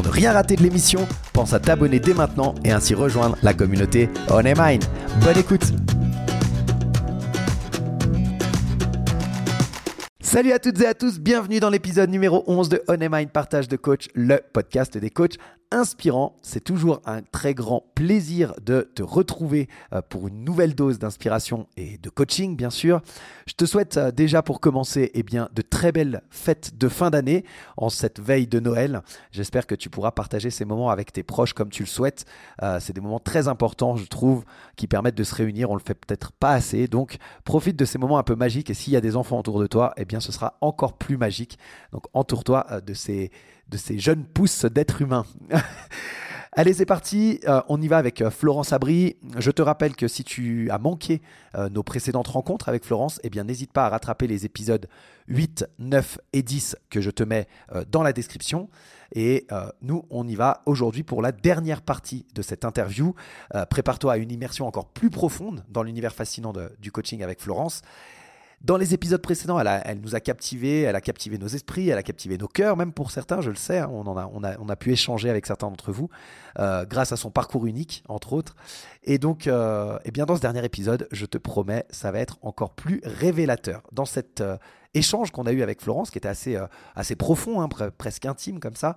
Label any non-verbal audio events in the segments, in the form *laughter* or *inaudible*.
Pour ne rien rater de l'émission, pense à t'abonner dès maintenant et ainsi rejoindre la communauté On Mine. Bonne écoute Salut à toutes et à tous, bienvenue dans l'épisode numéro 11 de On Mind Partage de Coach, le podcast des coachs inspirants. C'est toujours un très grand plaisir de te retrouver euh, pour une nouvelle dose d'inspiration et de coaching, bien sûr. Je te souhaite euh, déjà pour commencer eh bien, de très belles fêtes de fin d'année en cette veille de Noël. J'espère que tu pourras partager ces moments avec tes proches comme tu le souhaites. Euh, c'est des moments très importants, je trouve, qui permettent de se réunir. On le fait peut-être pas assez. Donc, profite de ces moments un peu magiques et s'il y a des enfants autour de toi, eh bien, ce sera encore plus magique. Donc, entoure-toi de ces, de ces jeunes pousses d'êtres humains. *laughs* Allez, c'est parti. Euh, on y va avec euh, Florence Abri. Je te rappelle que si tu as manqué euh, nos précédentes rencontres avec Florence, eh bien, n'hésite pas à rattraper les épisodes 8, 9 et 10 que je te mets dans la description. Et nous, on y va aujourd'hui pour la dernière partie de cette interview. Prépare-toi à une immersion encore plus profonde dans l'univers fascinant du coaching avec Florence. Dans les épisodes précédents, elle, nous a captivés, elle a captivé nos esprits, elle a captivé nos cœurs, même pour certains, je le sais, hein, on, a pu échanger avec certains d'entre vous, euh, grâce à son parcours unique, entre autres. Et donc, euh, eh bien, dans ce dernier épisode, je te promets, ça va être encore plus révélateur. Dans cette euh, échange qu'on a eu avec Florence, qui était assez, euh, assez profond, hein, presque intime comme ça,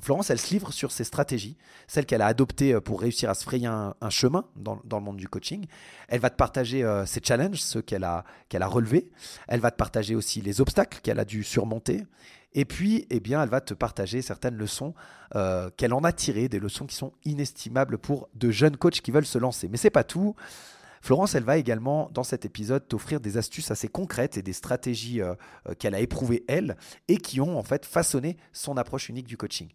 Florence, elle se livre sur ses stratégies, celles qu'elle a adoptées pour réussir à se frayer un, chemin dans, dans, le monde du coaching. Elle va te partager ses challenges, ceux qu'elle a, qu'elle a relevés. Elle va te partager aussi les obstacles qu'elle a dû surmonter. Et puis, eh bien, elle va te partager certaines leçons qu'elle en a tirées, des leçons qui sont inestimables pour de jeunes coachs qui veulent se lancer. Mais c'est pas tout. Florence, elle va également, dans cet épisode, t'offrir des astuces assez concrètes et des stratégies euh, euh, qu'elle a éprouvées, elle, et qui ont en fait façonné son approche unique du coaching.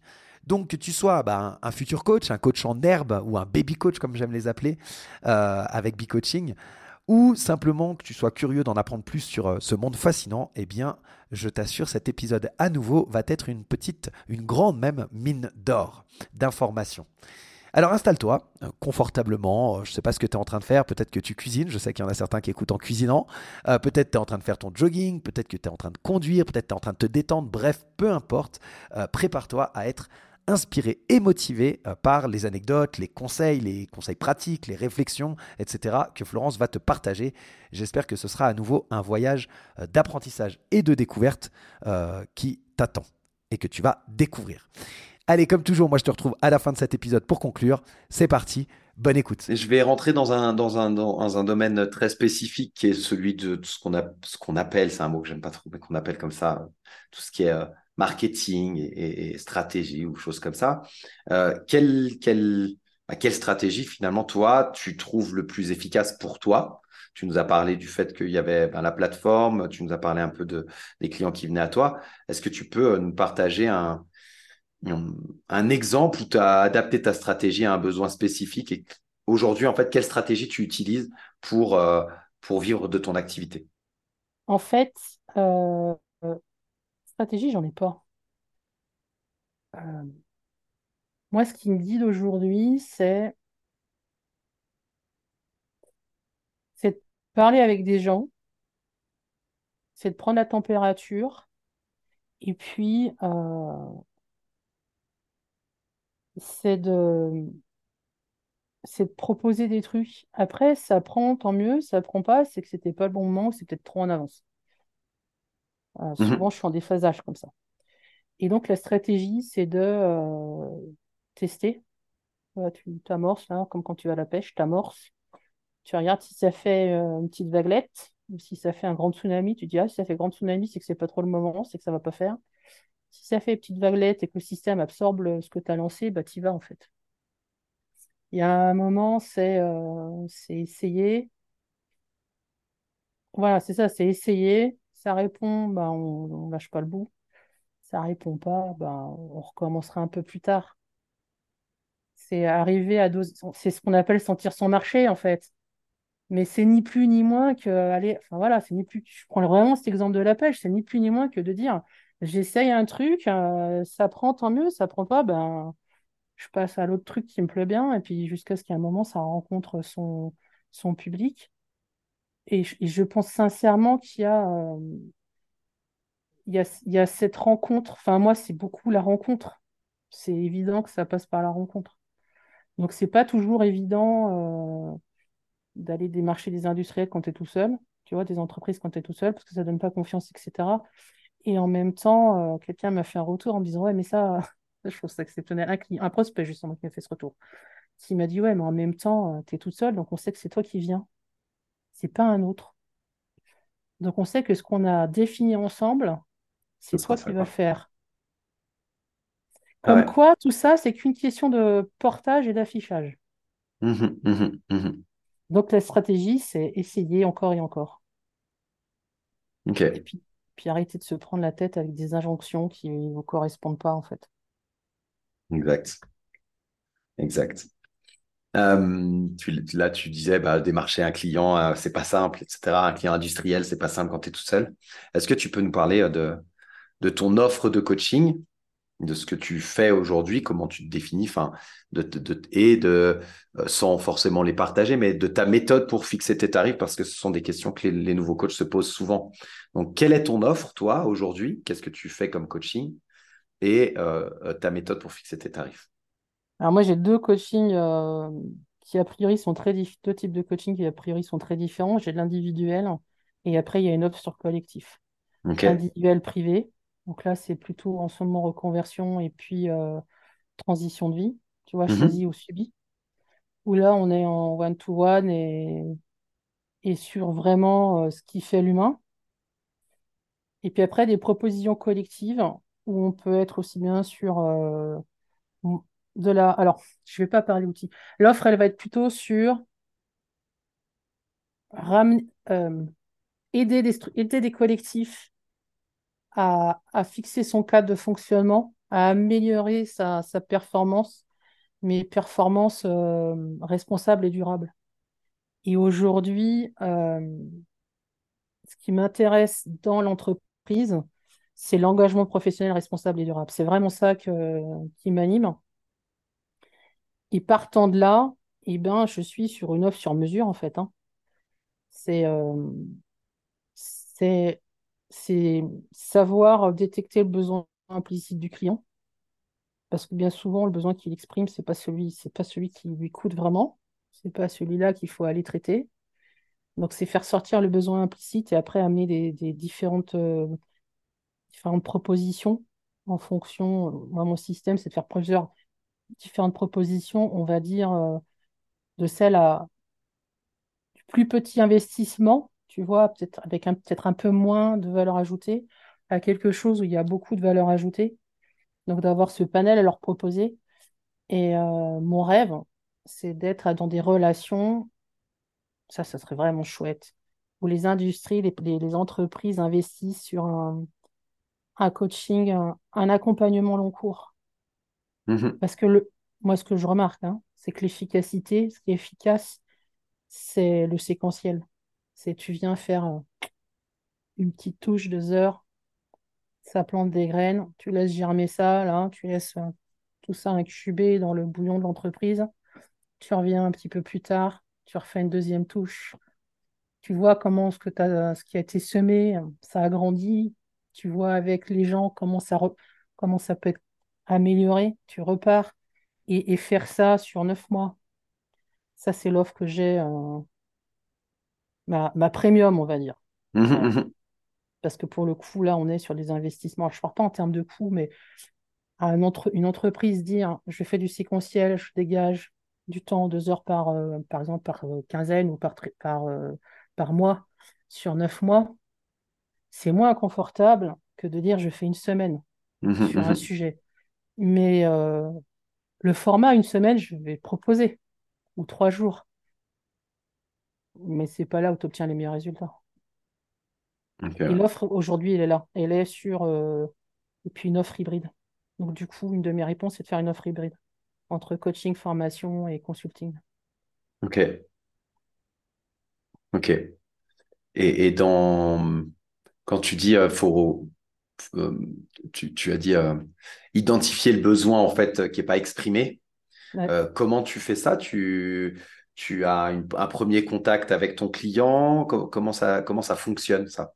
Donc que tu sois bah, un, futur coach, un coach en herbe ou un baby coach comme j'aime les appeler euh, avec B-Coaching, ou simplement que tu sois curieux d'en apprendre plus sur ce monde fascinant, eh bien je t'assure cet épisode à nouveau va être une petite, une grande même mine d'or d'informations. Alors installe-toi euh, confortablement. Euh, je ne sais pas ce que tu es en train de faire. Peut-être que tu cuisines. Je sais qu'il y en a certains qui écoutent en cuisinant. Euh, peut-être tu es en train de faire ton jogging. Peut-être que tu es en train de conduire. Peut-être tu es en train de te détendre. Bref, peu importe. Prépare-toi à être inspiré et motivé par les anecdotes, les conseils, les conseils pratiques, les réflexions, etc. que Florence va te partager. J'espère que ce sera à nouveau un voyage d'apprentissage et de découverte qui t'attend et que tu vas découvrir. Allez, comme toujours, moi je te retrouve à la fin de cet épisode pour conclure. C'est parti, bonne écoute. Je vais rentrer dans un, dans un, dans un domaine très spécifique qui est celui de, ce qu'on appelle, c'est un mot que j'aime pas trop, mais qu'on appelle comme ça, tout ce qui est euh, marketing et, stratégie ou choses comme ça. Euh, quelle, quelle, bah, quelle stratégie finalement toi tu trouves le plus efficace pour toi? Tu nous as parlé du fait qu'il y avait ben, la plateforme, tu nous as parlé un peu de, des clients qui venaient à toi. Est-ce que tu peux euh, nous partager un, un exemple où tu as adapté ta stratégie à un besoin spécifique et aujourd'hui, en fait, quelle stratégie tu utilises pour, euh, pour vivre de ton activité? En fait, stratégie, j'en ai pas. Euh, moi, ce qui me dit d'aujourd'hui, c'est de parler avec des gens, c'est de prendre la température, et puis c'est de de proposer des trucs. Après, ça prend, tant mieux, ça prend pas, c'est que c'était pas le bon moment, c'est peut-être trop en avance. Euh, mhm. souvent, je suis en déphasage comme ça. Et donc, la stratégie, c'est de euh, tester. tu t'amorces, là, comme quand tu vas à la pêche, tu amorces. Tu regardes si ça fait euh, une petite vaguelette ou si ça fait un grand tsunami. Tu dis, ah, si ça fait grand tsunami, c'est que c'est pas trop le moment, c'est que ça va pas faire. Si ça fait petite vaguelette et que le système absorbe ce que tu as lancé, bah, tu y vas en fait. Il y a un moment, c'est c'est essayer. Voilà, c'est ça, c'est essayer. Ça répond, bah, on ne lâche pas le bout. Ça répond pas, bah, on recommencera un peu plus tard. C'est arriver à doser, c'est ce qu'on appelle sentir son marché en fait. Mais c'est ni plus ni moins que aller, enfin voilà, c'est ni plus. Je prends vraiment cet exemple de la pêche, c'est ni plus ni moins que de dire j'essaye un truc, euh, ça prend tant mieux, ça prend pas, ben je passe à l'autre truc qui me plaît bien, et puis jusqu'à ce qu'à un moment ça rencontre son, son public. Et je, pense sincèrement qu'il y a, euh, y a, il y a cette rencontre. Enfin, moi, c'est beaucoup la rencontre. C'est évident que ça passe par la rencontre. Donc, c'est pas toujours évident euh, d'aller démarcher des industriels quand tu es tout seul, tu vois, des entreprises quand tu es tout seul, parce que ça donne pas confiance, etc. Et en même temps, euh, quelqu'un m'a fait un retour en me disant Ouais, mais ça, *laughs* je trouve ça exceptionnel. Un, un prospect, justement, qui m'a fait ce retour. Qui m'a dit Ouais, mais en même temps, euh, tu es tout seul, donc on sait que c'est toi qui viens. C'est pas un autre. Donc on sait que ce qu'on a défini ensemble, c'est toi qui vas faire. Comme quoi, tout ça, c'est qu'une question de portage et d'affichage. Mmh mmh mmh Donc la stratégie, c'est essayer encore et encore. Et puis, puis arrêter de se prendre la tête avec des injonctions qui ne vous correspondent pas, en fait. Exact. Exact. Euh, là, tu disais, bah, démarcher un client, euh, c'est pas simple, etc. Un client industriel, c'est pas simple quand tu es tout seul. Est-ce que tu peux nous parler euh, de, de ton offre de coaching, de ce que tu fais aujourd'hui, comment tu te définis, enfin, de, et de, sans forcément les partager, mais de ta méthode pour fixer tes tarifs, parce que ce sont des questions que les, nouveaux coachs se posent souvent. Donc, quelle est ton offre, toi, aujourd'hui? Qu'est-ce que tu fais comme coaching? Et ta méthode pour fixer tes tarifs? Alors moi, j'ai deux coachings euh, qui, a priori, sont très deux types de coaching qui, a priori, sont très différents. J'ai l'individuel et après, il y a une offre sur collectif. Individuel privé. Donc là, c'est plutôt en ce moment reconversion et puis euh, transition de vie, tu vois, mm-hmm. choisi ou subi. Où là, on est en one-to-one et, et sur vraiment euh, ce qui fait l'humain. Et puis après, des propositions collectives où on peut être aussi bien sur de la. Alors, je ne vais pas parler outils. L'offre, elle va être plutôt sur euh, aider, des, aider des collectifs à, fixer son cadre de fonctionnement, à améliorer sa, performance, mais performance euh, responsable et durable. Et aujourd'hui, euh, ce qui m'intéresse dans l'entreprise, c'est l'engagement professionnel responsable et durable. C'est vraiment ça qui m'anime. Et partant de là, eh ben, je suis sur une offre sur mesure, en fait. Hein. Euh, c'est savoir détecter le besoin implicite du client. Parce que bien souvent, le besoin qu'il exprime, ce n'est pas, celui, pas celui qui lui coûte vraiment. Ce n'est pas celui-là qu'il faut aller traiter. Donc, c'est faire sortir le besoin implicite et après amener des, différentes, euh, différentes propositions en fonction. Moi, mon système, c'est de faire plusieurs différentes propositions, on va dire, euh, de celles à du plus petit investissement, tu vois, peut-être avec peut-être un peu moins de valeur ajoutée, à quelque chose où il y a beaucoup de valeur ajoutée. Donc d'avoir ce panel à leur proposer. Et euh, mon rêve, c'est d'être dans des relations, ça, ça serait vraiment chouette, où les industries, les, entreprises investissent sur un coaching, un accompagnement long cours Mhm. Parce que le, moi, ce que je remarque, hein, c'est que l'efficacité, ce qui est efficace, c'est le séquentiel. C'est tu viens faire euh, une petite touche, deux heures, ça plante des graines, tu laisses germer ça, là, tu laisses euh, tout ça incuber dans le bouillon de l'entreprise. Tu reviens un petit peu plus tard, tu refais une deuxième touche. Tu vois comment ce, que ce qui a été semé, ça a grandi. Tu vois avec les gens comment ça, comment ça peut être améliorer, tu repars et, faire ça sur neuf mois. Ça, c'est l'offre que j'ai, euh, ma, premium, on va dire. Mmh mmh Parce que pour le coup, là, on est sur des investissements. je ne parle pas en termes de coûts, mais à une, entreprise dire je fais du séquentiel, je dégage du temps, deux heures par, euh, par exemple, par euh, quinzaine ou par, par, par mois sur neuf mois, c'est moins confortable que de dire je fais une semaine. Sur un sujet. Mais euh, le format, une semaine, je vais proposer, ou trois jours. Mais c'est pas là où tu obtiens les meilleurs résultats. Et l'offre, aujourd'hui, elle est là. Elle est sur... euh, et puis une offre hybride. Donc, du coup, une de mes réponses, c'est de faire une offre hybride entre coaching, formation et consulting. Ok, ok. Et, et dans quand tu dis euh, faut euh, tu, tu as dit euh, identifier le besoin en fait euh, qui est pas exprimé. Ouais. Euh, comment tu fais ça? Tu tu as une- un premier contact avec ton client? Co- comment ça comment ça fonctionne ça?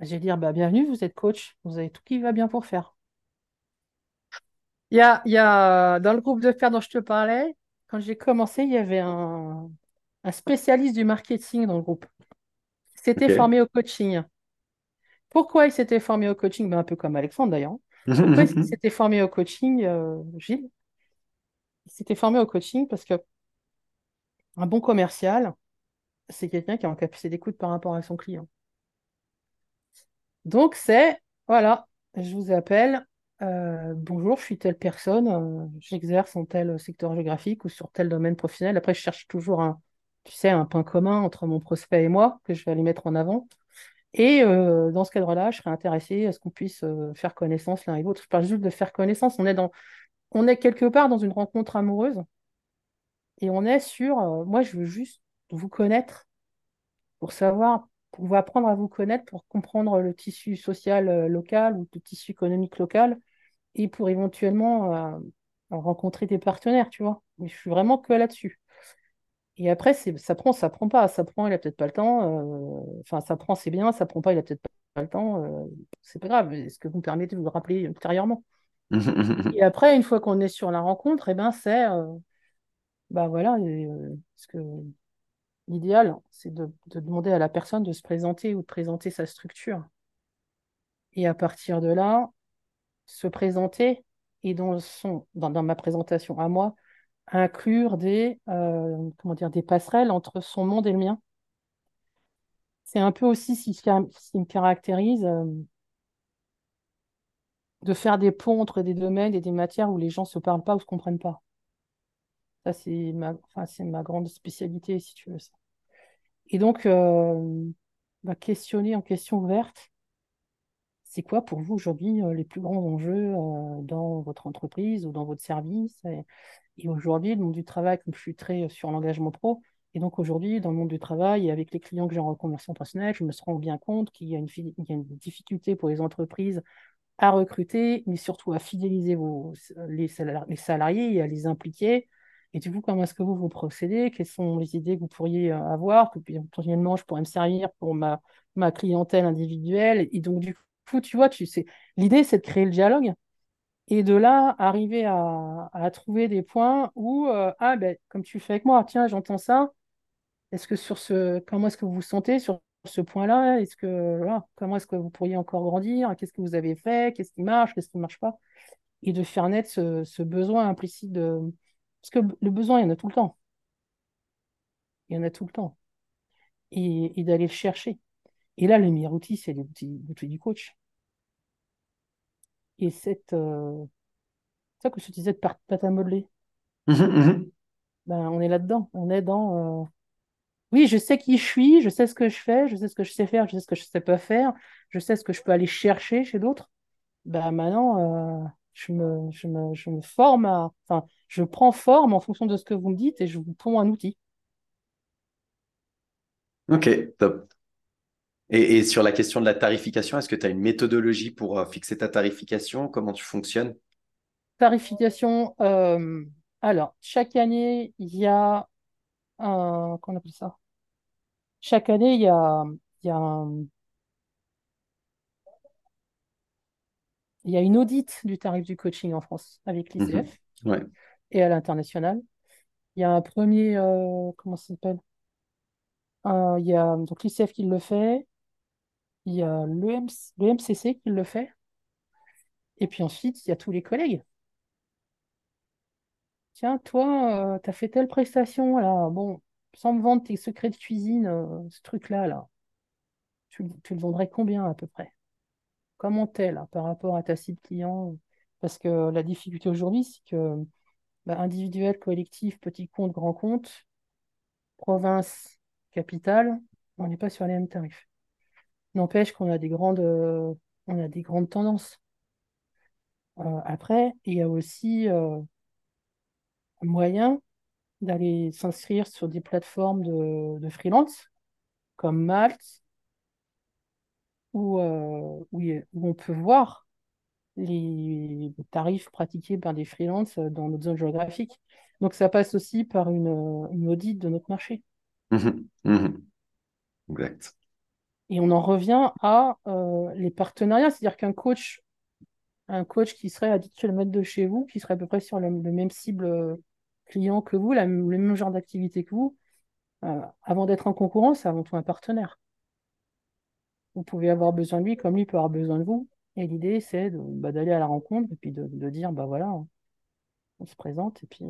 Je vais dire, bah, bienvenue, vous êtes coach, vous avez tout qui va bien pour faire. Il y a, il y a, dans le groupe de faire dont je te parlais, quand j'ai commencé, il y avait un, un spécialiste du marketing dans le groupe. Ok. formé au coaching. Pourquoi il s'était formé au coaching? Ben, un peu comme Alexandre d'ailleurs. Pourquoi est-ce qu'il s'était formé au coaching, euh, Gilles? Il s'était formé au coaching parce que un bon commercial, c'est quelqu'un qui a une capacité d'écoute par rapport à son client. Donc, c'est, voilà, je vous appelle, euh, bonjour, je suis telle personne, euh, j'exerce en tel secteur géographique ou sur tel domaine professionnel. Après, je cherche toujours un, tu sais, un point commun entre mon prospect et moi que je vais aller mettre en avant. Et euh, dans ce cadre-là, je serais intéressée à ce qu'on puisse euh, faire connaissance l'un et l'autre. Je parle juste de faire connaissance. On est dans, on est quelque part dans une rencontre amoureuse et on est sur, euh, moi, je veux juste vous connaître pour savoir, pour vous apprendre à vous connaître, pour comprendre le tissu social local ou le tissu économique local et pour éventuellement rencontrer des partenaires, tu vois. Mais je suis vraiment que là-dessus. Et après, ça prend, ça prend pas. Ça prend, il a peut-être pas le temps. euh, Enfin, ça prend, c'est bien. Ça prend pas, il a peut-être pas le temps. euh, c'est pas grave. Est-ce que vous me permettez de vous le rappeler ultérieurement? Et *laughs* après, une fois qu'on est sur la rencontre, eh ben, c'est, euh, bah voilà, parce que l'idéal, c'est de, de demander à la personne de se présenter ou de présenter sa structure. Et à partir de là, se présenter et dans son, dans, dans ma présentation à moi, inclure des, euh, comment dire, des passerelles entre son monde et le mien. C'est un peu aussi ce qui, me caractérise euh, de faire des ponts entre des domaines et des matières où les gens ne se parlent pas ou ne se comprennent pas. Ça, c'est ma, enfin, c'est ma grande spécialité, si tu veux ça. Et donc, euh, bah, questionner en question ouverte, c'est quoi pour vous aujourd'hui euh, les plus grands enjeux euh, dans votre entreprise ou dans votre service? Et, aujourd'hui, le monde du travail, comme je suis très sur l'engagement pro, et donc aujourd'hui, dans le monde du travail et avec les clients que j'ai en reconversion personnelle, je me rends bien compte qu'il y a une, difficulté pour les entreprises à recruter, mais surtout à fidéliser vos, les, salari- les salariés et à les impliquer. Et du coup, comment est-ce que vous vous procédez? Quelles sont les idées que vous pourriez euh, avoir? Que potentiellement, je pourrais me servir pour ma, ma clientèle individuelle. Et donc, du tu vois, tu sais, l'idée, c'est de créer le dialogue et de là, arriver à, trouver des points où, euh, ah, ben, comme tu fais avec moi, tiens, j'entends ça. Est-ce que sur ce, comment est-ce que vous vous sentez sur ce point-là? Est-ce que, comment est-ce que vous pourriez encore grandir? Qu'est-ce que vous avez fait? Qu'est-ce qui marche? Qu'est-ce qui ne marche pas? Et de faire naître ce, besoin implicite de. Parce que le besoin, il y en a tout le temps. Il y en a tout le temps. Et d'aller le chercher. Et là, le meilleur outil, c'est l'outil du coach. Et cette, euh, ça que je te disais de pâte à modeler, ben, on est là-dedans. On est dans. euh, Oui, je sais qui je suis, je sais ce que je fais, je sais ce que je sais faire, je sais ce que je sais pas faire, je sais ce que je peux aller chercher chez d'autres. Ben maintenant, euh, je me, je me, je me forme à, enfin, je prends forme en fonction de ce que vous me dites et je vous ponds un outil. Ok, top. Et, et sur la question de la tarification, est-ce que tu as une méthodologie pour euh, fixer ta tarification? Comment tu fonctionnes? Tarification, euh, alors, chaque année, il y a un, qu'on appelle ça? Chaque année, il y a, il y a un- il y a une audite du tarif du coaching en France avec Mhm. l'ICF Ouais. et à l'international. Il y a un premier, euh, comment ça s'appelle? Il y a donc l'ICF qui le fait, il y a le MCC qui le fait, et puis ensuite, il y a tous les collègues. Tiens, toi, tu as fait telle prestation, là, bon, sans me vendre tes secrets de cuisine, euh, ce truc-là, là, tu, tu le vendrais combien à peu près? comment t'es là par rapport à ta cible client? Parce que la difficulté aujourd'hui, c'est que bah, individuel, collectif, petit compte, grand compte, province, capitale, on n'est pas sur les mêmes tarifs. N'empêche qu'on a des grandes, euh, on a des grandes tendances. Euh, après, il y a aussi euh, moyen d'aller s'inscrire sur des plateformes de, freelance comme Malte, où, où, on peut voir les tarifs pratiqués par des freelances dans notre zone géographique. Donc ça passe aussi par une, une audit de notre marché. Mhm, mhm. Exact. Et on en revient à euh, les partenariats, c'est-à-dire qu'un coach, un coach qui serait à 10 km de chez vous, qui serait à peu près sur le, même cible euh, client que vous, le même genre d'activité que vous, euh, avant d'être en concurrence, c'est avant tout un partenaire. Vous pouvez avoir besoin de lui comme lui peut avoir besoin de vous. Et l'idée, c'est bah, d'aller à la rencontre et puis de, dire, bah voilà, on se présente et puis,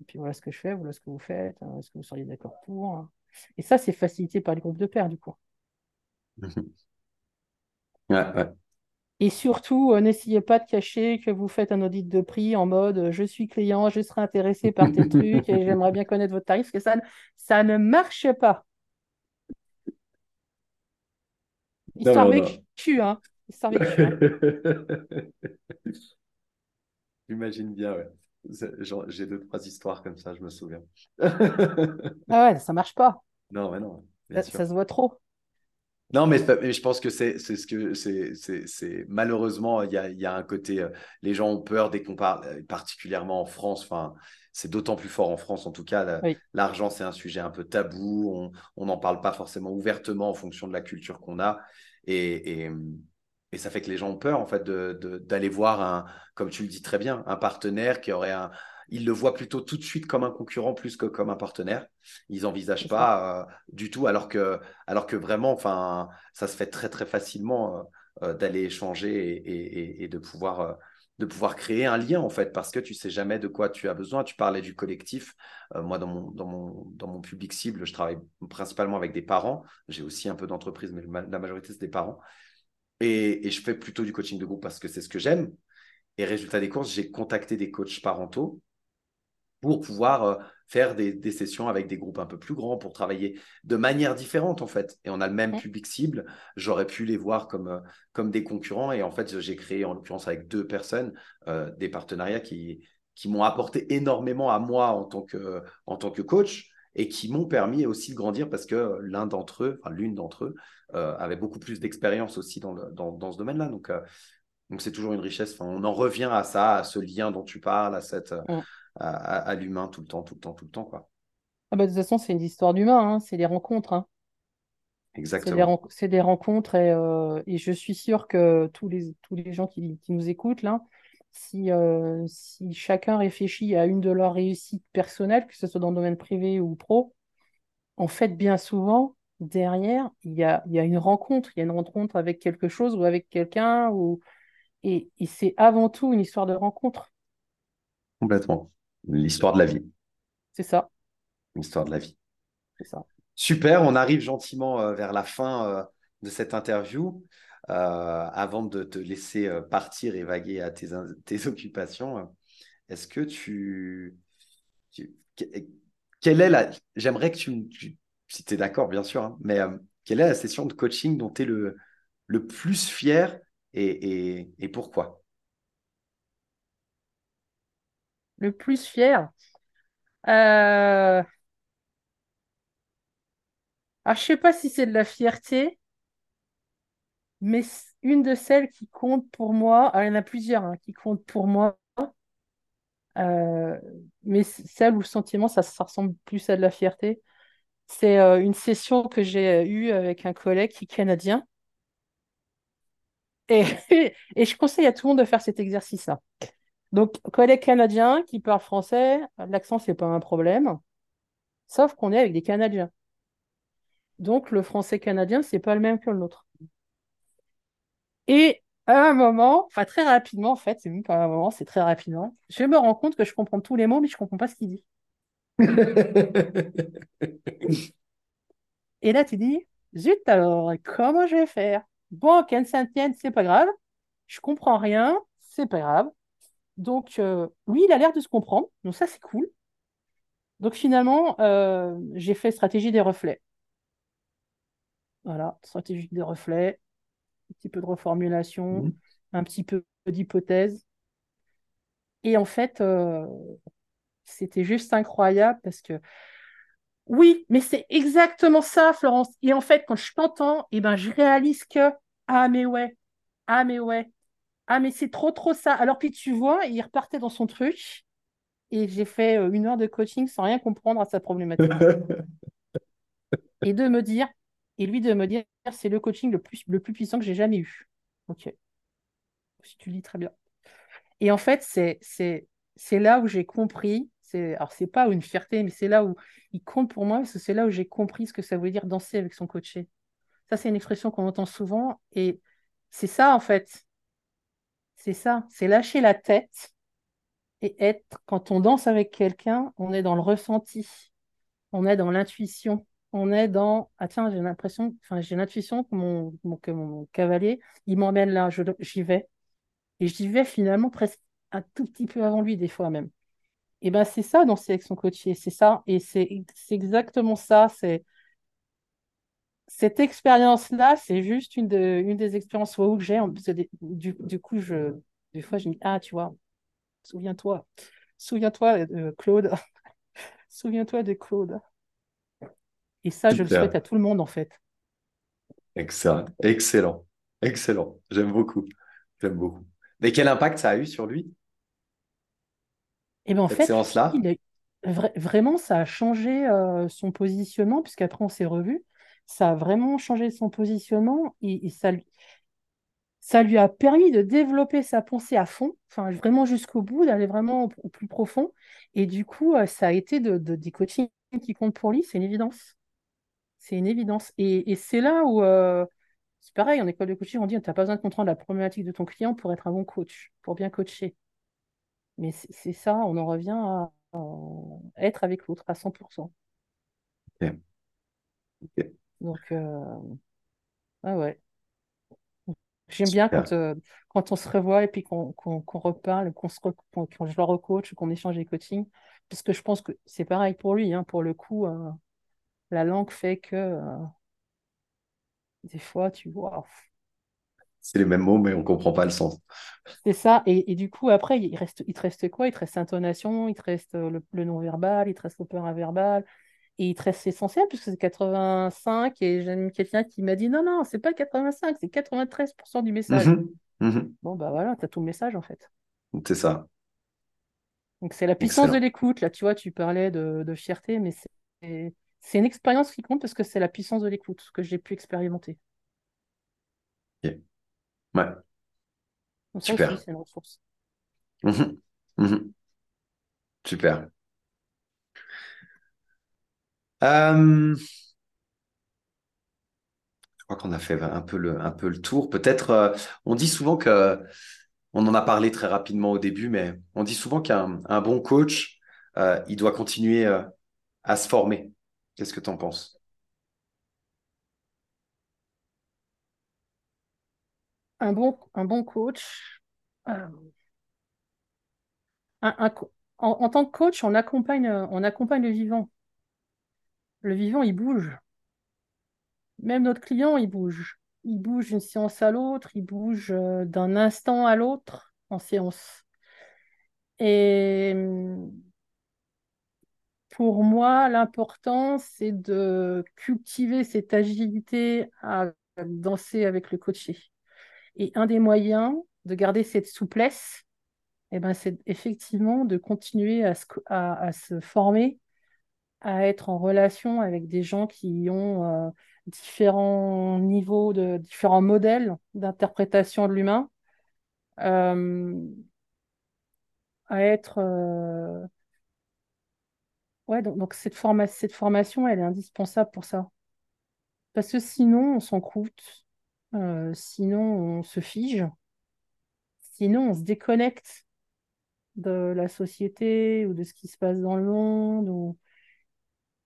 et puis voilà ce que je fais, voilà ce que vous faites, est-ce que vous seriez d'accord pour. hein. Et ça, c'est facilité par les groupes de pairs, du coup. Mhm. Ouais, ouais. Et surtout, euh, n'essayez pas de cacher que vous faites un audit de prix en mode euh, je suis client, je serai intéressé par tes *laughs* trucs et j'aimerais bien connaître votre tarif, parce que ça, ne- ça ne marche pas. Non, Histoire non, non. vécue, hein. Histoire *laughs* vécue, hein. J'imagine bien, ouais. C'est- J'ai deux, trois histoires comme ça, je me souviens. Ah ouais, ça marche pas. *laughs* Non, mais non, bien Ça, sûr. ça se voit trop. Non, mais, je pense que c'est ce que c'est malheureusement il y a il y a un côté euh, les gens ont peur dès qu'on parle euh, particulièrement en France. Enfin, c'est d'autant plus fort en France en tout cas. la- Oui. L'argent c'est un sujet un peu tabou. On n'en parle pas forcément ouvertement en fonction de la culture qu'on a et, et et ça fait que les gens ont peur en fait de de- d'aller voir un comme tu le dis très bien un partenaire qui aurait un ils le voient plutôt tout de suite comme un concurrent plus que comme un partenaire. Ils n'envisagent pas euh, du tout alors que alors que vraiment, enfin, ça se fait très très facilement euh, euh, d'aller échanger et, et- et- et de pouvoir euh, de pouvoir créer un lien en fait, parce que tu sais jamais de quoi tu as besoin. Tu parlais du collectif. Euh, moi, dans mon dans mon dans mon public cible, je travaille principalement avec des parents. J'ai aussi un peu d'entreprise, mais la majorité c'est des parents. Et, et je fais plutôt du coaching de groupe parce que c'est ce que j'aime. Et résultat des courses, j'ai contacté des coachs parentaux pour pouvoir euh, faire des, des sessions avec des groupes un peu plus grands, pour travailler de manière différente en fait. Et on a le même public cible. J'aurais pu les voir comme, euh, comme des concurrents. Et en fait, j'ai créé en l'occurrence avec deux personnes euh, des partenariats qui, qui m'ont apporté énormément à moi en tant que, en tant que coach et qui m'ont permis aussi de grandir parce que l'un d'entre eux, enfin l'une d'entre eux, euh, avait beaucoup plus d'expérience aussi dans, le- dans, dans ce domaine-là. Donc, euh, donc c'est toujours une richesse. Enfin, on en revient à ça, à ce lien dont tu parles, à cette. À, à- à l'humain tout le temps, tout le temps, tout le temps, quoi. Ah bah, de toute façon, c'est une histoire d'humain, hein. C'est les rencontres, hein. Des, Exactement. c'est des rencontres et, euh, et je suis sûre que tous les, tous les gens qui, qui nous écoutent là, si, euh, si chacun réfléchit à une de leurs réussites personnelles, que ce soit dans le domaine privé ou pro, en fait, bien souvent, derrière, il y a, y a une rencontre, il y a une rencontre avec quelque chose ou avec quelqu'un, ou... et, et c'est avant tout une histoire de rencontre. Complètement. L'histoire de la vie. C'est ça, L'histoire de la vie. c'est ça. Super, on arrive gentiment euh, vers la fin euh, de cette interview. Euh, avant de te laisser partir et vaguer à tes, tes *laughs* occupations, est-ce que tu, tu- que- quelle est la, j'aimerais que tu, tu- si tu es d'accord, bien sûr, hein, mais euh, quelle est la session de coaching dont tu es le, le plus fier et, et, et pourquoi? Le plus fier. Euh... Ah, je sais pas si c'est de la fierté, mais une de celles qui compte pour moi, ah, il y en a plusieurs hein, qui comptent pour moi, euh, mais celle où le sentiment, ça, ressemble plus à de la fierté, c'est euh, une session que j'ai eue avec un collègue qui est canadien. Et, *laughs* et je conseille à tout le monde de faire cet exercice-là. Donc, collègue canadien qui parle français, l'accent, c'est pas un problème, sauf qu'on est avec des Canadiens. Donc, le français canadien, c'est pas le même que le nôtre. Et à un moment, enfin très rapidement, en fait, c'est même pas un moment, c'est très rapidement, je me rends compte que je comprends tous les mots, mais je comprends pas ce qu'il dit. *laughs* Et là, tu dis, zut alors, comment je vais faire? bon, qu'elle s'intienne, c'est pas grave. Je comprends rien, c'est pas grave. Donc, euh, lui, il a l'air de se comprendre. Donc, ça, c'est cool. Donc, finalement, euh, j'ai fait stratégie des reflets. Voilà, stratégie des reflets, un petit peu de reformulation, Mhm. un petit peu d'hypothèse. Et en fait, euh, c'était juste incroyable parce que oui, mais c'est exactement ça, Florence. Et en fait, quand je t'entends, eh ben, je réalise que ah mais ouais, ah mais ouais, ah mais c'est trop trop ça. Alors puis tu vois, il repartait dans son truc et j'ai fait euh, une heure de coaching sans rien comprendre à sa problématique. *laughs* Et de me dire, et lui de me dire, c'est le coaching le plus, le plus puissant que j'ai jamais eu. Ok, si tu lis très bien. Et en fait, c'est, là où j'ai compris, c'est, alors c'est pas une fierté, mais c'est là où il compte pour moi, parce que c'est là où j'ai compris ce que ça veut dire danser avec son coaché. Ça, c'est une expression qu'on entend souvent, et c'est ça, en fait. C'est ça, c'est lâcher la tête et être, quand on danse avec quelqu'un, on est dans le ressenti, on est dans l'intuition, on est dans, ah tiens, j'ai l'impression, enfin, j'ai l'intuition que mon, que mon cavalier, il m'emmène là, j'y vais. Et j'y vais finalement presque un tout petit peu avant lui, des fois même. Et ben c'est ça danser avec son coachier, c'est ça. Et c'est exactement ça. C'est cette expérience-là, c'est juste une, de, une des expériences wow, que j'ai. Du, du coup, je, des fois, je me dis, ah, tu vois, souviens-toi, souviens-toi de Claude, *laughs* souviens-toi de Claude. Et ça, je le souhaite à tout le monde, en fait. Excellent. Excellent. Excellent. J'aime beaucoup. J'aime beaucoup. Mais quel impact ça a eu sur lui, Et ben en cette fait, séance-là? vra- vraiment, ça a changé euh, son positionnement, puisqu'après, on s'est revus. Ça a vraiment changé son positionnement et, ça, lui- a permis de développer sa pensée à fond, vraiment jusqu'au bout, d'aller vraiment au, plus profond. Et du coup, euh, ça a été de, de- des coachings qui comptent pour lui, c'est une évidence. C'est une évidence. Et, c'est là où, euh, c'est pareil, en école de coaching, on dit, tu n'as pas besoin de comprendre la problématique de ton client pour être un bon coach, pour bien coacher. Mais c'est ça, on en revient à, être avec l'autre à 100%. Ok. Ok. Donc, euh, ah ouais. J'aime bien quand, euh, quand on se revoit et puis qu'on reparle, qu'on se re- qu'on- quand je le recoach, qu'on échange des coachings, parce que je pense que c'est pareil pour lui, hein, pour le coup, euh, la langue fait que euh, des fois, tu vois, C'est les mêmes mots, mais on comprend pas le sens. c'est ça. Et, et du coup, après, il reste, il te reste quoi? Il te reste l'intonation, il te reste le, le non-verbal, il te reste le paraverbal, et il te reste l'essentiel, puisque c'est 85, et j'ai quelqu'un qui m'a dit, non, non, c'est pas 85, c'est 93% du message. Mhm. Mhm. Bon, bah voilà, tu as tout le message, en fait. C'est ça. Donc, c'est la puissance de l'écoute. Là, tu vois, tu parlais de, de fierté, mais c'est une expérience qui compte parce que c'est la puissance de l'écoute que j'ai pu expérimenter. Ouais. Donc, Super. c'est une ressource. Mhm. Super. Euh, je crois qu'on a fait un peu le, tour. Peut-être, euh, on dit souvent que, on en a parlé très rapidement au début, mais on dit souvent qu'un un bon coach, euh, il doit continuer, à se former. Qu'est-ce que tu en penses? Un bon, coach, en, tant que coach, on accompagne le vivant. Le vivant, il bouge. Même notre client, il bouge. Il bouge d'une séance à l'autre, il bouge euh, d'un instant à l'autre en séance. Et hum, Pour moi, l'important, c'est de cultiver cette agilité à danser avec le coaché. Et un des moyens de garder cette souplesse, eh ben, c'est effectivement de continuer à se former, à être en relation avec des gens qui ont euh, différents niveaux, de, différents modèles d'interprétation de l'humain, euh, à être... euh, Ouais, donc, cette cette formation, elle est indispensable pour ça. Parce que sinon, on s'encroute, sinon, on se fige, sinon, on se déconnecte de la société ou de ce qui se passe dans le monde. ou-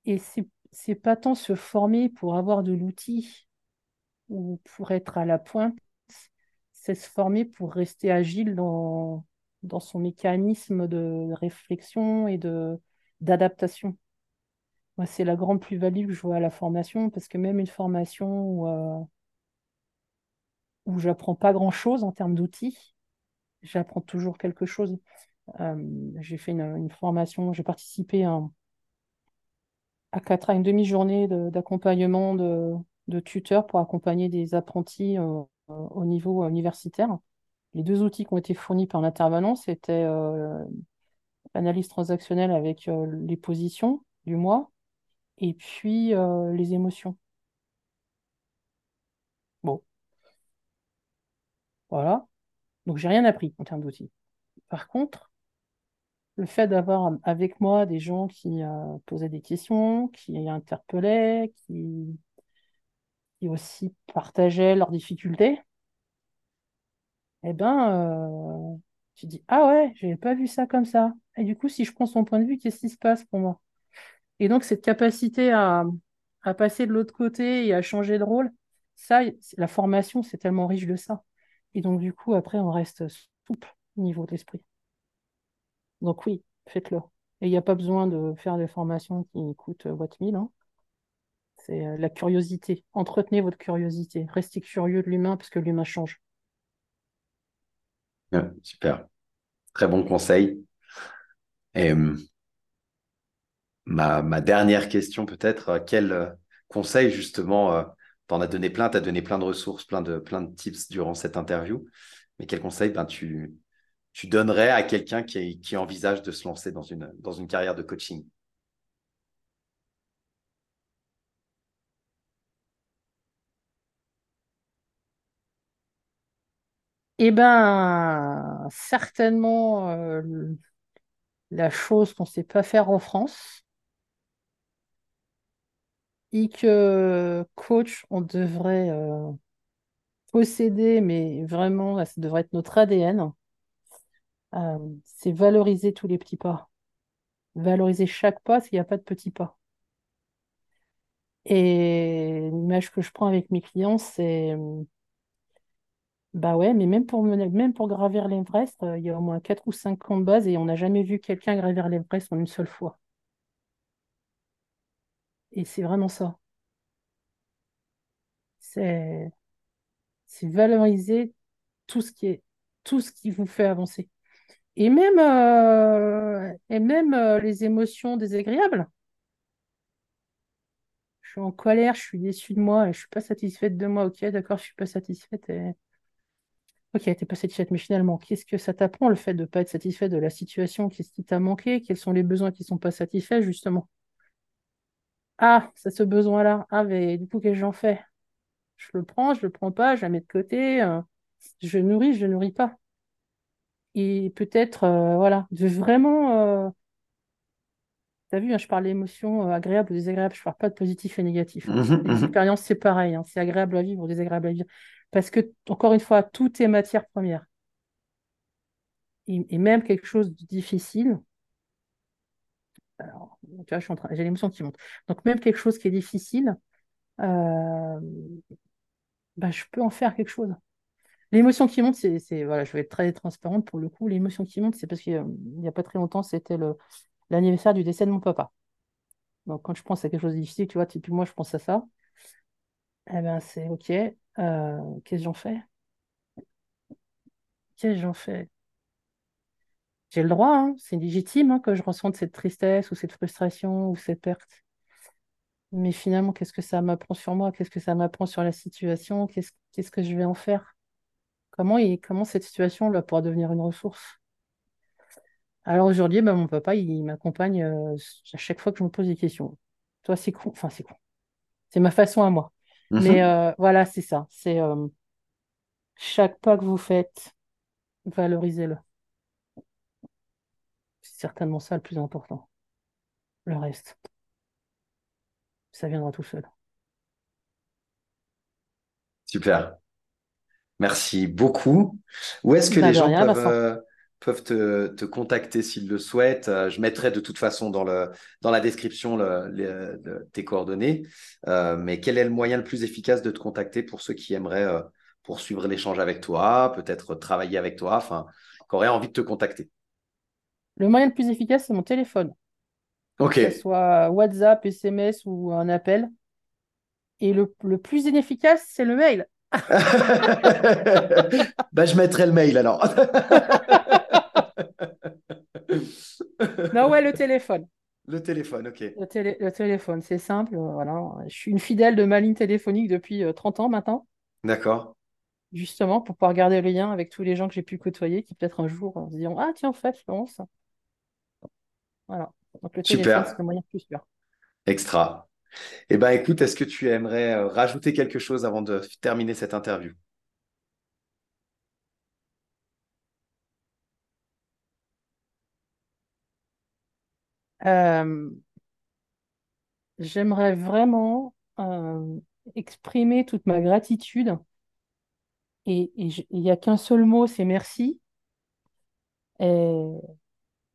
Et c'est, pas tant se former pour avoir de l'outil, ou pour être à la pointe, c'est se former pour rester agile dans, dans son mécanisme de réflexion et de d'adaptation. Moi, c'est la grande plus-value que je vois à la formation, parce que même une formation où, euh, où j'apprends pas grand-chose en termes d'outils, j'apprends toujours quelque chose. Euh, j'ai fait une, formation, j'ai participé à, à, à une demi-journée d'accompagnement de, tuteurs pour accompagner des apprentis euh, au niveau universitaire. Les deux outils qui ont été fournis par l'intervenant, c'était euh, l'analyse transactionnelle avec les positions du mois et puis les émotions. Bon. Voilà. Donc, j'ai rien appris en termes d'outils. Par contre, le fait d'avoir avec moi des gens qui euh, posaient des questions, qui interpellaient, qui, aussi partageaient leurs difficultés, eh ben, euh, tu dis, ah ouais, j'avais pas vu ça comme ça. Et du coup, si je prends son point de vue, qu'est-ce qui se passe pour moi? Et donc, cette capacité à, à passer de l'autre côté et à changer de rôle, ça, la formation, c'est tellement riche de ça. Et donc, du coup, après, on reste souple au niveau de l'esprit. Donc oui, faites-le. Et il n'y a pas besoin de faire des formations qui coûtent euh, 1000. Hein. C'est euh, la curiosité. Entretenez votre curiosité. Restez curieux de l'humain parce que l'humain change. super. Très bon conseil. Et hum, ma, dernière question peut-être, euh, quel conseil justement, tu en as donné plein, tu as donné plein de ressources, plein de, plein de tips durant cette interview, mais quel conseil ben, tu, tu donnerais à quelqu'un qui, envisage de se lancer dans une, dans une carrière de coaching? Eh bien, certainement euh, la chose qu'on ne sait pas faire en France et que coach, on devrait euh, posséder, mais vraiment, ça devrait être notre ADN. Euh, c'est valoriser tous les petits pas. Valoriser chaque pas s'il n'y a pas de petits pas. Et l'image que je prends avec mes clients, c'est bah ouais, mais même pour, même pour gravir l'Everest, euh, il y a au moins 4 ou 5 camps de base et on n'a jamais vu quelqu'un gravir l'Everest en une seule fois. Et c'est vraiment ça. C'est valoriser tout ce qui est tout ce qui vous fait avancer. Et même, euh, et même euh, les émotions désagréables. Je suis en colère, je suis déçue de moi et je suis pas satisfaite de moi. Ok, d'accord, je suis pas satisfaite. Et... Ok, t'es pas satisfaite, mais finalement, qu'est-ce que ça t'apprend le fait de ne pas être satisfaite de la situation? Qu'est-ce qui t'a manqué? Quels sont les besoins qui ne sont pas satisfaits, justement? Ah, c'est ce besoin-là. Ah, mais du coup, qu'est-ce que j'en fais? Je le prends, je le prends pas, je la mets de côté. Euh, je nourris, je ne nourris pas et peut-être, euh, voilà, de vraiment. Euh, tu as vu, hein, je parle d'émotions euh, agréables ou désagréables, je ne parle pas de positif et négatif. Hein. Mhm. L'expérience, c'est pareil, hein, c'est agréable à vivre ou désagréable à vivre. Parce que, encore une fois, tout est matière première. Et, même quelque chose de difficile. Alors, tu vois, j'ai l'émotion qui monte. Donc, même quelque chose qui est difficile, bah, je peux en faire quelque chose. L'émotion qui monte, c'est, voilà, je vais être très transparente pour le coup. L'émotion qui monte, c'est parce qu'il n'y a pas très longtemps, c'était l'anniversaire du décès de mon papa. Donc, quand je pense à quelque chose de difficile, tu vois, puis moi, je pense à ça. Eh bien, c'est OK. Euh, qu'est-ce que j'en fais? Qu'est-ce que j'en fais? J'ai le droit, hein, c'est légitime hein, que je ressente cette tristesse ou cette frustration ou cette perte. Mais finalement, qu'est-ce que ça m'apprend sur moi? Qu'est-ce que ça m'apprend sur la situation? Qu'est-ce que je vais en faire? Comment, comment cette situation va pouvoir devenir une ressource? Alors aujourd'hui, ben, mon papa, il m'accompagne euh, à chaque fois que je me pose des questions. Toi, c'est con. Enfin, c'est con. C'est ma façon à moi. Mhm. Mais euh, voilà, c'est ça. C'est euh, chaque pas que vous faites, valorisez-le. C'est certainement ça le plus important. Le reste, ça viendra tout seul. Super. Merci beaucoup. Où est-ce que bah, les gens peuvent, euh, peuvent te, te contacter s'ils le souhaitent? Euh, je mettrai de toute façon dans, le, dans la description le, le, tes coordonnées. Euh, mais quel est le moyen le plus efficace de te contacter pour ceux qui aimeraient euh, poursuivre l'échange avec toi, peut-être travailler avec toi, enfin, qui auraient envie de te contacter? Le moyen le plus efficace, c'est mon téléphone. Ok. Que ce soit WhatsApp, SMS ou un appel. Et le, le plus inefficace, c'est le mail. *laughs* bah, je mettrai le mail alors. *laughs* non, ouais, le téléphone. Le téléphone, ok. Le, téléphone, c'est simple. Voilà. Je suis une fidèle de ma ligne téléphonique depuis 30 euh, ans maintenant. D'accord. Justement, pour pouvoir garder le lien avec tous les gens que j'ai pu côtoyer qui peut-être un jour euh, se diront Ah, tiens, en fait, Florence. Voilà. Donc le téléphone, c'est le moyen plus sûr. Extra. Eh bien, écoute, est-ce que tu aimerais euh, rajouter quelque chose avant de terminer cette interview? Euh, j'aimerais vraiment euh, exprimer toute ma gratitude. Et il n'y a qu'un seul mot, c'est merci. Et,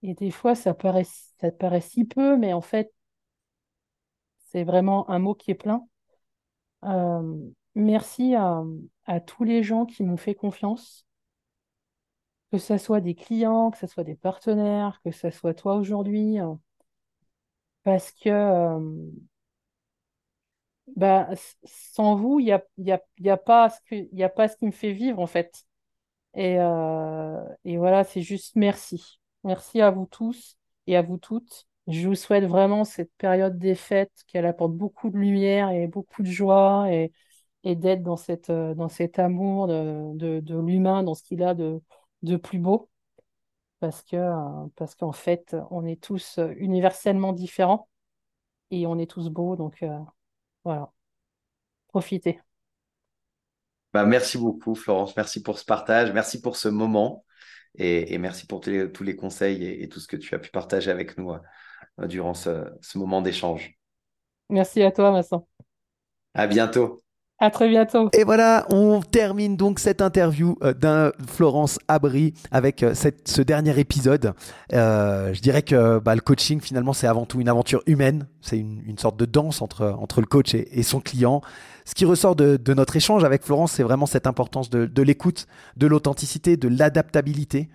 des fois, ça paraît, ça paraît si peu, mais en fait, c'est vraiment un mot qui est plein. Euh, merci à, tous les gens qui m'ont fait confiance, que ce soit des clients, que ce soit des partenaires, que ce soit toi aujourd'hui parce que euh, bah, sans vous, il n'y a, y a, pas ce a pas ce qui me fait vivre, en fait. Euh, et voilà, c'est juste merci. Merci à vous tous et à vous toutes. Je vous souhaite vraiment cette période des fêtes, qu'elle apporte beaucoup de lumière et beaucoup de joie et, et d'être dans, euh, dans cet amour de, de, l'humain, dans ce qu'il a de, de plus beau parce euh, parce qu'en fait, on est tous euh, universellement différents et on est tous beaux. Donc voilà, profitez. Bah, merci beaucoup, Florence. Merci pour ce partage. Merci pour ce moment. Et, merci pour tous les conseils et, tout ce que tu as pu partager avec nous durant ce, ce moment d'échange. Merci à toi, Vincent. À bientôt. À très bientôt. Et voilà, on termine donc cette interview euh, d'un Florence Abri avec euh, cette, ce dernier épisode. Euh, je dirais que bah, le coaching, finalement, c'est avant tout une aventure humaine. C'est une, une, sorte de danse entre, entre le coach et, et son client. Ce qui ressort de, de notre échange avec Florence, c'est vraiment cette importance de, de l'écoute, de l'authenticité, de l'adaptabilité.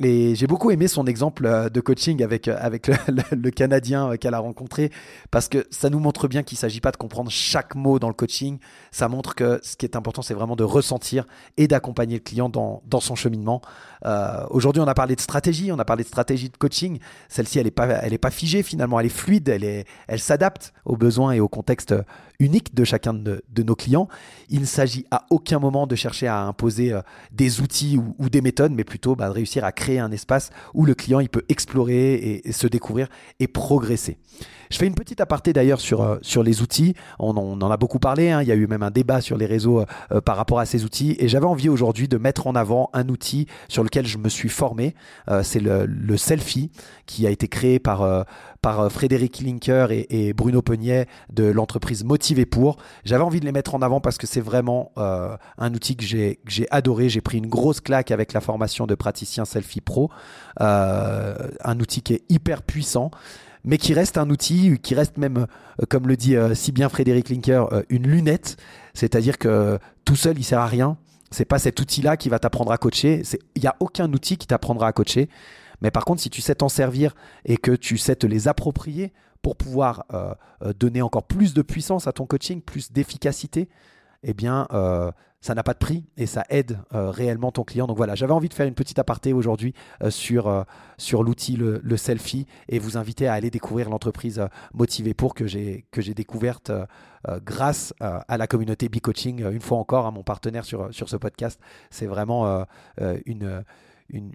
Et j'ai beaucoup aimé son exemple euh, de coaching avec, euh, avec *laughs* le, Canadien euh, qu'elle a rencontré parce que ça nous montre bien qu'il ne s'agit pas de comprendre chaque mot dans le coaching. Ça montre que ce qui est important, c'est vraiment de ressentir et d'accompagner le client dans, dans son cheminement. Aujourd'hui, on a parlé de stratégie, on a parlé de stratégie de coaching. Celle-ci, elle n'est pas, pas figée finalement, elle est fluide, elle, est, elle s'adapte aux besoins et au contexte unique de chacun de, nos clients. Il ne s'agit à aucun moment de chercher à imposer des outils ou, des méthodes, mais plutôt bah, de réussir à créer créer un espace où le client il peut explorer et, se découvrir et progresser. Je fais une petite aparté d'ailleurs sur, euh, sur les outils. On, en a beaucoup parlé. Hein. Il y a eu même un débat sur les réseaux euh, par rapport à ces outils. Et j'avais envie aujourd'hui de mettre en avant un outil sur lequel je me suis formé. Euh, c'est le, le, selfie qui a été créé par, par Frédéric Linker et, Bruno Peignet de l'entreprise Motivé pour. J'avais envie de les mettre en avant parce que c'est vraiment un outil que j'ai adoré. J'ai pris une grosse claque avec la formation de praticien selfie pro. un outil qui est hyper puissant mais qui reste un outil, qui reste même, euh, comme le dit euh, si bien Frédéric Linker, euh, une lunette. C'est-à-dire que tout seul, il sert à rien. C'est pas cet outil-là qui va t'apprendre à coacher. Il n'y a aucun outil qui t'apprendra à coacher. Mais par contre, si tu sais t'en servir et que tu sais te les approprier pour pouvoir donner encore plus de puissance à ton coaching, plus d'efficacité, eh bien, ça n'a pas de prix et ça aide euh, réellement ton client. Donc voilà, j'avais envie de faire une petite aparté aujourd'hui euh, sur, sur l'outil le, selfie et vous inviter à aller découvrir l'entreprise Motivé pour que j'ai découverte grâce à la communauté B-Coaching. Une fois encore, à hein, mon partenaire sur, sur ce podcast, c'est vraiment une, une,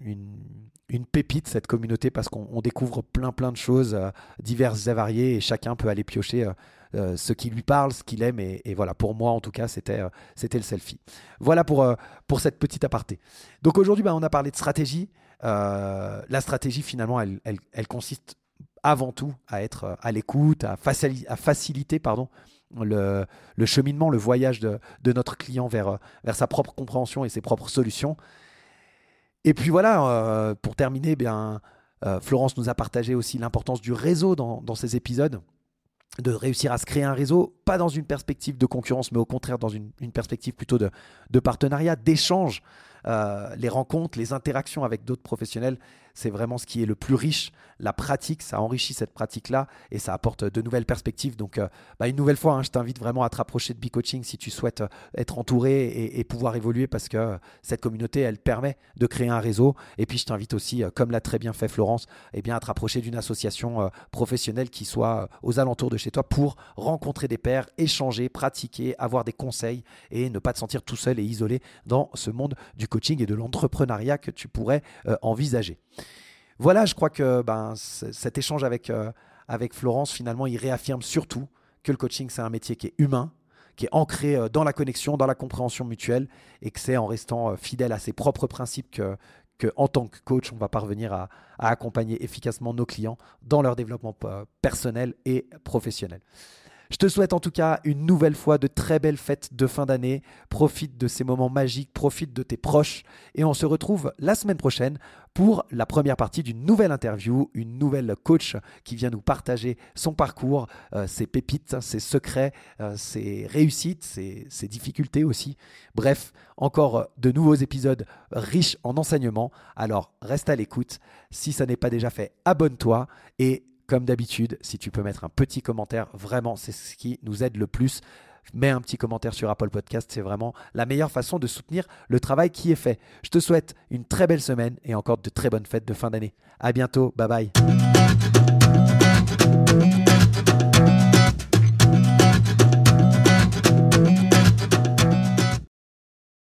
une, pépite cette communauté parce qu'on découvre plein plein de choses diverses et variées et chacun peut aller piocher euh, ce qui lui parle, ce qu'il aime. Et, voilà, pour moi en tout cas, c'était euh, c'était le selfie. Voilà pour, euh, pour cette petite aparté. Donc aujourd'hui, bah, on a parlé de stratégie. la stratégie, finalement, elle, elle, consiste avant tout à être à l'écoute, à, faciliter pardon, le, le, cheminement, le voyage de, de, notre client vers, vers sa propre compréhension et ses propres solutions. Et puis voilà, pour terminer, bien, Florence nous a partagé aussi l'importance du réseau dans, dans ces épisodes de réussir à se créer un réseau, pas dans une perspective de concurrence, mais au contraire dans une, perspective plutôt de, partenariat, d'échange. Euh, les rencontres, les interactions avec d'autres professionnels, c'est vraiment ce qui est le plus riche. La pratique, ça enrichit cette pratique-là et ça apporte de nouvelles perspectives. Donc, euh, bah, une nouvelle fois, hein, je t'invite vraiment à te rapprocher de B-Coaching si tu souhaites euh, être entouré et, pouvoir évoluer parce que cette communauté, elle permet de créer un réseau. Et puis, je t'invite aussi, comme l'a très bien fait Florence, eh bien, à te rapprocher d'une association professionnelle qui soit aux alentours de chez toi pour rencontrer des pairs, échanger, pratiquer, avoir des conseils et ne pas te sentir tout seul et isolé dans ce monde du coaching et de l'entrepreneuriat que tu pourrais euh, envisager. Voilà, je crois que ben, cet échange avec, euh, avec Florence, finalement, il réaffirme surtout que le coaching, c'est un métier qui est humain, qui est ancré euh, dans la connexion, dans la compréhension mutuelle, et que c'est en restant fidèle à ses propres principes que, en tant que coach, on va parvenir à accompagner efficacement nos clients dans leur développement personnel et professionnel. Je te souhaite en tout cas une nouvelle fois de très belles fêtes de fin d'année. Profite de ces moments magiques, profite de tes proches et on se retrouve la semaine prochaine pour la première partie d'une nouvelle interview, une nouvelle coach qui vient nous partager son parcours, euh, ses pépites, ses secrets, euh, ses réussites, ses, ses, difficultés aussi. Bref, encore de nouveaux épisodes riches en enseignements. Alors reste à l'écoute. Si ça n'est pas déjà fait, abonne-toi et comme d'habitude, si tu peux mettre un petit commentaire, vraiment, c'est ce qui nous aide le plus. Mets un petit commentaire sur Apple Podcast, c'est vraiment la meilleure façon de soutenir le travail qui est fait. Je te souhaite une très belle semaine et encore de très bonnes fêtes de fin d'année. À bientôt, bye bye.